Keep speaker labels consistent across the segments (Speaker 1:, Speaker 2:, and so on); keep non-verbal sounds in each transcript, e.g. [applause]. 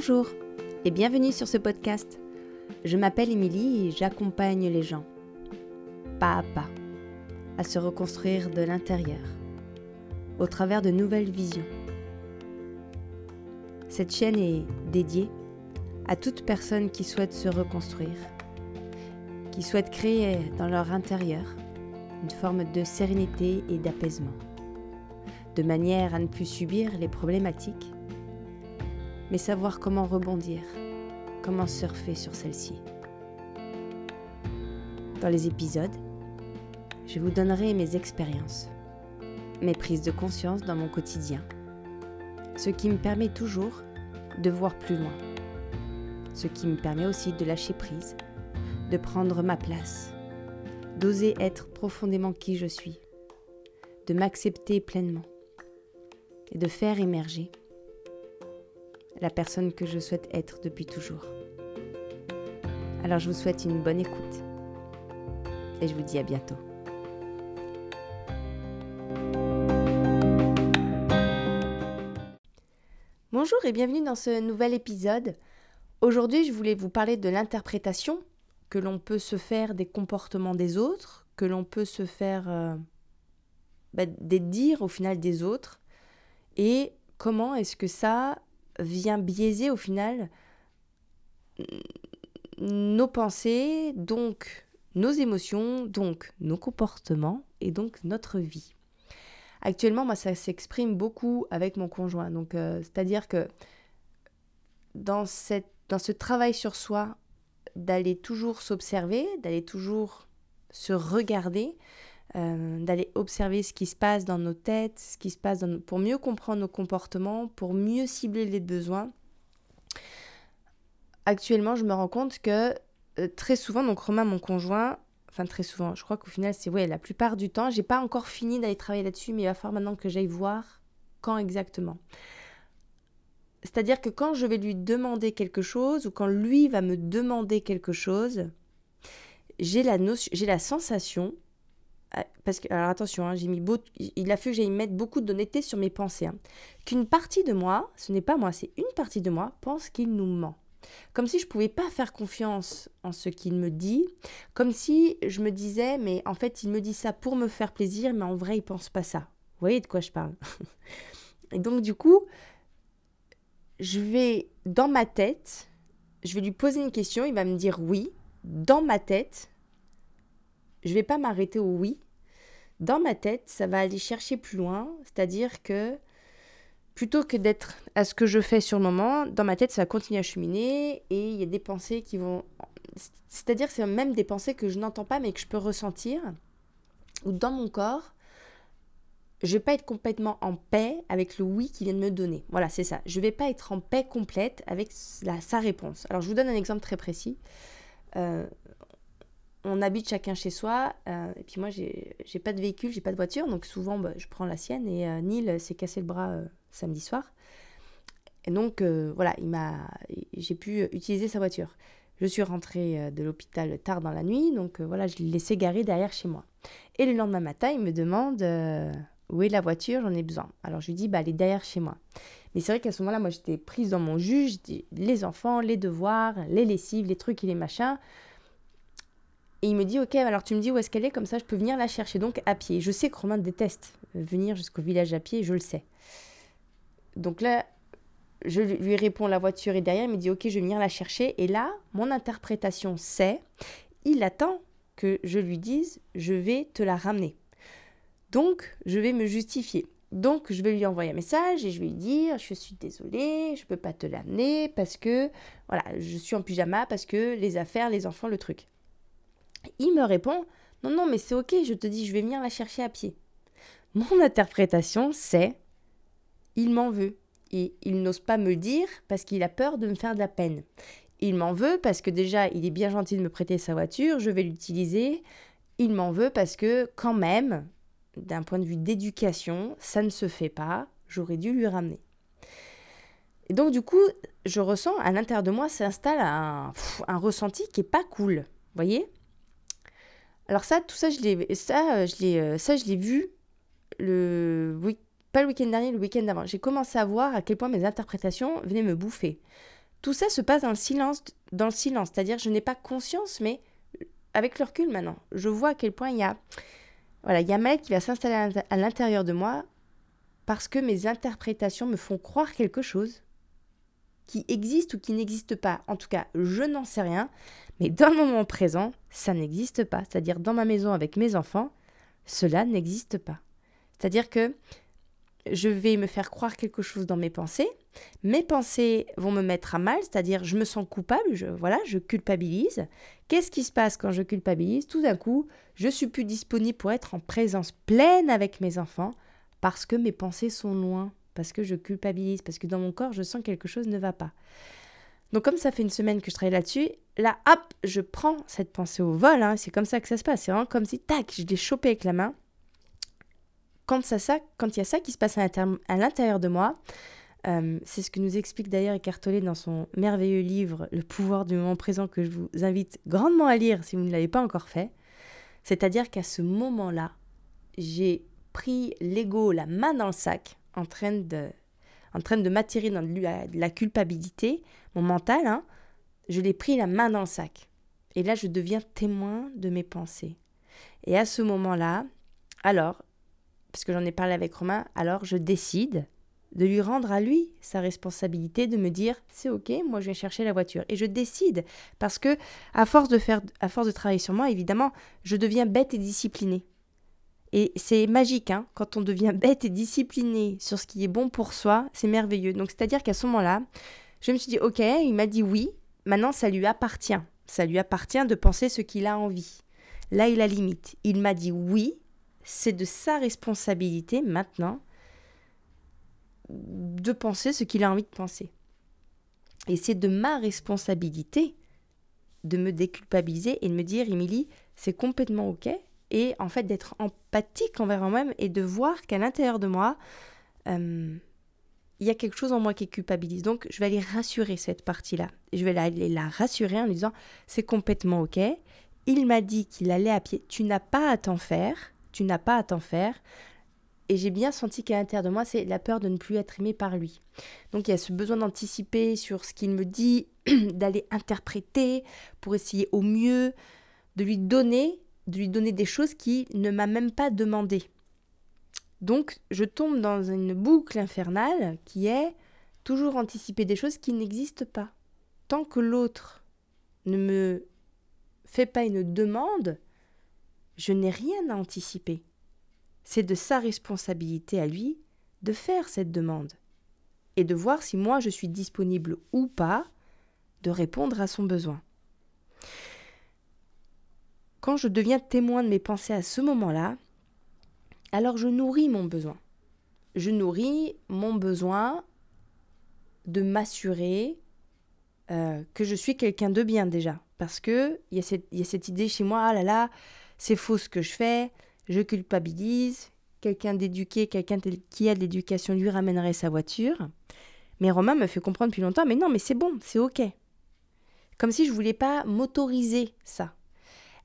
Speaker 1: Bonjour et bienvenue sur ce podcast. Je m'appelle Émilie et j'accompagne les gens, pas à pas, à se reconstruire de l'intérieur, au travers de nouvelles visions. Cette chaîne est dédiée à toute personne qui souhaite se reconstruire, qui souhaite créer dans leur intérieur une forme de sérénité et d'apaisement, de manière à ne plus subir les problématiques mais savoir comment rebondir, comment surfer sur celle-ci. Dans les épisodes, je vous donnerai mes expériences, mes prises de conscience dans mon quotidien, ce qui me permet toujours de voir plus loin, ce qui me permet aussi de lâcher prise, de prendre ma place, d'oser être profondément qui je suis, de m'accepter pleinement et de faire émerger la personne que je souhaite être depuis toujours. Alors je vous souhaite une bonne écoute et je vous dis à bientôt. Bonjour et bienvenue dans ce nouvel épisode. Aujourd'hui je voulais vous parler de l'interprétation que l'on peut se faire des comportements des autres, que l'on peut se faire euh, bah, des dires au final des autres et comment est-ce que ça vient biaiser au final nos pensées, donc nos émotions, donc nos comportements et donc notre vie. Actuellement, moi, ça s'exprime beaucoup avec mon conjoint. Donc, euh, c'est-à-dire que dans, dans ce travail sur soi, d'aller toujours s'observer, d'aller toujours se regarder, euh, d'aller observer ce qui se passe dans nos têtes, ce qui se passe pour mieux comprendre nos comportements, pour mieux cibler les besoins. Actuellement, je me rends compte que euh, très souvent, donc Romain, mon conjoint, enfin très souvent, je crois qu'au final, c'est ouais, la plupart du temps, j'ai pas encore fini d'aller travailler là-dessus, mais il va falloir maintenant que j'aille voir quand exactement. C'est-à-dire que quand je vais lui demander quelque chose ou quand lui va me demander quelque chose, j'ai la, j'ai la sensation parce que, alors attention, hein, j'ai mis beau, il a fallu que j'aille mettre beaucoup d'honnêteté sur mes pensées. Hein. Qu'une partie de moi, ce n'est pas moi, c'est une partie de moi, pense qu'il nous ment. Comme si je pouvais pas faire confiance en ce qu'il me dit, comme si je me disais, mais en fait, il me dit ça pour me faire plaisir, mais en vrai, il pense pas ça. Vous voyez de quoi je parle? [laughs] Et donc, du coup, je vais, dans ma tête, je vais lui poser une question, il va me dire oui. Dans ma tête, je vais pas m'arrêter au oui. Dans ma tête, ça va aller chercher plus loin, c'est-à-dire que plutôt que d'être à ce que je fais sur le moment, dans ma tête, ça va continuer à cheminer et il y a des pensées qui vont. C'est-à-dire que c'est même des pensées que je n'entends pas mais que je peux ressentir, ou dans mon corps, je vais pas être complètement en paix avec le oui qu'il vient de me donner. Voilà, c'est ça. Je vais pas être en paix complète avec sa réponse. Alors, je vous donne un exemple très précis. Euh, on habite chacun chez soi. Euh, et puis moi, j'ai pas de véhicule, j'ai pas de voiture, donc souvent bah, je prends la sienne. Et euh, Neil s'est cassé le bras euh, samedi soir. Et donc voilà, il m'a, j'ai pu utiliser sa voiture. Je suis rentrée de l'hôpital tard dans la nuit, donc voilà, je l'ai laissé garer derrière chez moi. Et le lendemain matin, il me demande où est la voiture, j'en ai besoin. Alors je lui dis, bah elle est derrière chez moi. Mais c'est vrai qu'à ce moment-là, moi j'étais prise dans mon jus, les enfants, les devoirs, les lessives, les trucs et les machins. Et il me dit, ok, alors tu me dis où est-ce qu'elle est, comme ça je peux venir la chercher, donc à pied. Je sais que Romain déteste venir jusqu'au village à pied, je le sais. Donc là, je lui réponds, la voiture est derrière, il me dit, ok, je vais venir la chercher. Et là, mon interprétation, c'est, il attend que je lui dise, je vais te la ramener. Donc, je vais me justifier. Donc, je vais lui envoyer un message et je vais lui dire Je suis désolée, je ne peux pas te l'amener parce que, voilà, je suis en pyjama parce que les affaires, les enfants, le truc. Il me répond Non, non, mais c'est ok, je te dis, je vais venir la chercher à pied. Mon interprétation, c'est Il m'en veut. Et il n'ose pas me le dire parce qu'il a peur de me faire de la peine. Il m'en veut parce que déjà, il est bien gentil de me prêter sa voiture, je vais l'utiliser. Il m'en veut parce que, quand même, d'un point de vue d'éducation, ça ne se fait pas, j'aurais dû lui ramener. Et donc, du coup, je ressens, à l'intérieur de moi, s'installe un, un ressenti qui est pas cool. Voyez? Alors ça, tout ça, je l'ai, ça, euh, je l'ai, euh, ça, je l'ai vu le pas le week-end dernier, le week-end d'avant. J'ai commencé à voir à quel point mes interprétations venaient me bouffer. tout ça se passe dans le silence, dans le silence. C'est-à-dire, je n'ai pas conscience, mais avec le recul maintenant, je vois à quel point il y a, voilà, il y a Maël qui va s'installer à l'intérieur de moi parce que mes interprétations me font croire quelque chose qui existe ou qui n'existe pas. En tout cas, je n'en sais rien, mais dans le moment présent, ça n'existe pas. C'est-à-dire dans ma maison avec mes enfants, cela n'existe pas. C'est-à-dire que je vais me faire croire quelque chose dans mes pensées. Mes pensées vont me mettre à mal, c'est-à-dire je me sens coupable, je, voilà, je culpabilise. Qu'est-ce qui se passe quand je culpabilise? Tout d'un coup, je suis plus disponible pour être en présence pleine avec mes enfants parce que mes pensées sont loin, parce que je culpabilise, parce que dans mon corps, je sens que quelque chose ne va pas. Donc comme ça fait une semaine que je travaille là-dessus, là, hop, je prends cette pensée au vol, hein. c'est comme ça que ça se passe, c'est vraiment comme si, tac, je l'ai chopé avec la main, quand, ça, quand il y a ça qui se passe à l'intérieur de moi, euh, c'est ce que nous explique d'ailleurs Eckhart dans son merveilleux livre Le pouvoir du moment présent que je vous invite grandement à lire si vous ne l'avez pas encore fait. C'est-à-dire qu'à ce moment-là, j'ai pris l'ego, la main dans le sac, en train de, en train de m'attirer dans la culpabilité, mon mental, hein, je l'ai pris la main dans le sac. Et là, je deviens témoin de mes pensées. Et à ce moment-là, alors, parce que j'en ai parlé avec Romain, alors je décide de lui rendre à lui sa responsabilité de me dire c'est ok moi je vais chercher la voiture et je décide parce que à force de faire à force de travailler sur moi évidemment je deviens bête et disciplinée et c'est magique hein quand on devient [laughs] bête et disciplinée sur ce qui est bon pour soi c'est merveilleux donc c'est à dire qu'à ce moment là je me suis dit ok il m'a dit oui maintenant ça lui appartient ça lui appartient de penser ce qu'il a envie là il a limite il m'a dit oui c'est de sa responsabilité maintenant de penser ce qu'il a envie de penser. Et c'est de ma responsabilité de me déculpabiliser et de me dire, Émilie, c'est complètement OK. Et en fait, d'être empathique envers moi-même et de voir qu'à l'intérieur de moi, euh, il y a quelque chose en moi qui culpabilise. Donc, je vais aller rassurer cette partie-là. Je vais aller la rassurer en lui disant, c'est complètement OK. Il m'a dit qu'il allait à pied. Tu n'as pas à t'en faire tu n'as pas à t'en faire. Et j'ai bien senti qu'à l'intérieur de moi, c'est la peur de ne plus être aimé par lui. Donc il y a ce besoin d'anticiper sur ce qu'il me dit, [clears throat] d'aller interpréter pour essayer au mieux de lui donner, de lui donner des choses qu'il ne m'a même pas demandé. Donc je tombe dans une boucle infernale qui est toujours anticiper des choses qui n'existent pas. Tant que l'autre ne me fait pas une demande, je n'ai rien à anticiper. C'est de sa responsabilité à lui de faire cette demande et de voir si moi je suis disponible ou pas de répondre à son besoin. Quand je deviens témoin de mes pensées à ce moment-là, alors je nourris mon besoin. Je nourris mon besoin de m'assurer euh, que je suis quelqu'un de bien déjà. Parce qu'il y, y, a cette idée chez moi, ah là là, c'est faux ce que je fais, je culpabilise, quelqu'un d'éduqué, quelqu'un qui a de l'éducation lui ramènerait sa voiture. Mais Romain me fait comprendre depuis longtemps, mais non, mais c'est bon, c'est ok. Comme si je voulais pas m'autoriser ça.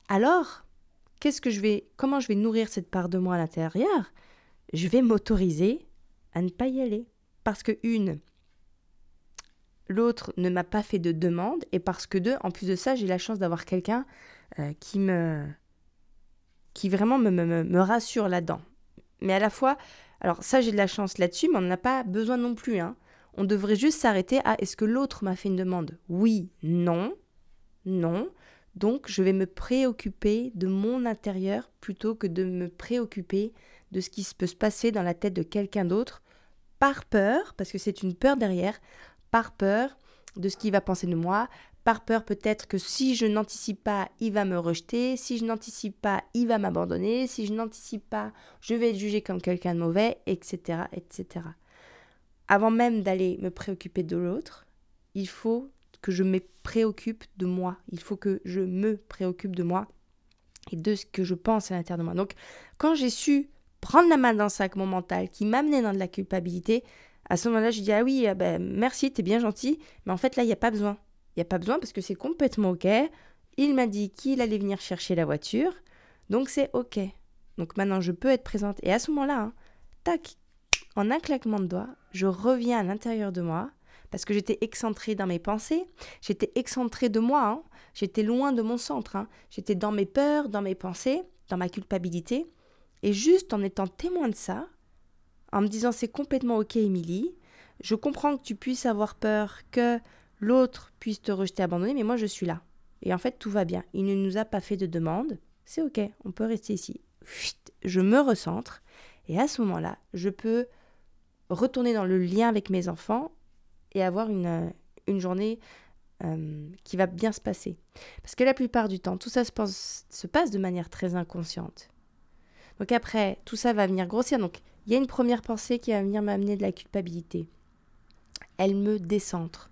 Speaker 1: Alors, qu'est-ce que je vais, comment je vais nourrir cette part de moi à l'intérieur? Je vais m'autoriser à ne pas y aller. Parce que une, l'autre ne m'a pas fait de demande, et parce que deux, en plus de ça, j'ai la chance d'avoir quelqu'un euh, qui me qui vraiment me, me, me rassure là-dedans. Mais à la fois, alors ça j'ai de la chance là-dessus, mais on n'a pas besoin non plus. Hein. On devrait juste s'arrêter à est-ce que l'autre m'a fait une demande? Oui, non, non. Donc je vais me préoccuper de mon intérieur plutôt que de me préoccuper de ce qui peut se passer dans la tête de quelqu'un d'autre par peur, parce que c'est une peur derrière, par peur de ce qu'il va penser de moi, par peur peut-être que si je n'anticipe pas, il va me rejeter, si je n'anticipe pas, il va m'abandonner, si je n'anticipe pas, je vais être jugé comme quelqu'un de mauvais, etc., etc. Avant même d'aller me préoccuper de l'autre, il faut que je me préoccupe de moi, il faut que je me préoccupe de moi et de ce que je pense à l'intérieur de moi. Donc, quand j'ai su prendre la main dans le sac, mon mental, qui m'amenait dans de la culpabilité, à ce moment-là, je dis ah oui, ah ben, merci, t'es bien gentil, mais en fait là, il n'y a pas besoin. Il n'y a pas besoin parce que c'est complètement OK. Il m'a dit qu'il allait venir chercher la voiture. Donc c'est OK. Donc maintenant, je peux être présente. Et à ce moment-là, hein, tac, en un claquement de doigts, je reviens à l'intérieur de moi. Parce que j'étais excentrée dans mes pensées, j'étais excentrée de moi, hein. j'étais loin de mon centre, hein. j'étais dans mes peurs, dans mes pensées, dans ma culpabilité, et juste en étant témoin de ça, en me disant c'est complètement ok Émilie, je comprends que tu puisses avoir peur que l'autre puisse te rejeter, abandonner, mais moi je suis là. Et en fait tout va bien, il ne nous a pas fait de demande, c'est ok, on peut rester ici. Je me recentre, et à ce moment-là, je peux retourner dans le lien avec mes enfants et avoir une, euh, une journée euh, qui va bien se passer. Parce que la plupart du temps, tout ça se passe, se passe de manière très inconsciente. Donc après, tout ça va venir grossir. Donc il y a une première pensée qui va venir m'amener de la culpabilité. Elle me décentre.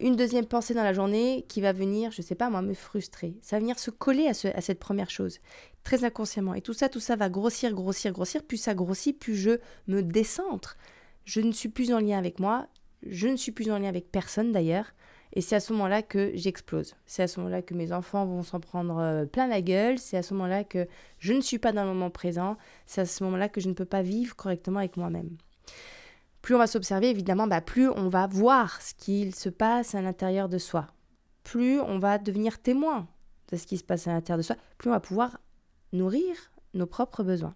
Speaker 1: Une deuxième pensée dans la journée qui va venir, je ne sais pas moi, me frustrer. Ça va venir se coller à, ce, à cette première chose, très inconsciemment. Et tout ça, tout ça va grossir, grossir, grossir. Plus ça grossit, plus je me décentre. Je ne suis plus en lien avec moi, je ne suis plus en lien avec personne d'ailleurs. Et c'est à ce moment-là que j'explose. C'est à ce moment-là que mes enfants vont s'en prendre euh, plein la gueule. C'est à ce moment-là que je ne suis pas dans le moment présent. C'est à ce moment-là que je ne peux pas vivre correctement avec moi-même. Plus on va s'observer, évidemment, bah, plus on va voir ce qu'il se passe à l'intérieur de soi. Plus on va devenir témoin de ce qui se passe à l'intérieur de soi. Plus on va pouvoir nourrir nos propres besoins.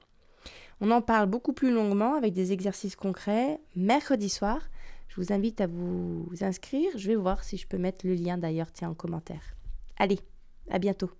Speaker 1: On en parle beaucoup plus longuement avec des exercices concrets mercredi soir. Je vous invite à vous inscrire. Je vais voir si je peux mettre le lien d'ailleurs tiens en commentaire. Allez, à bientôt.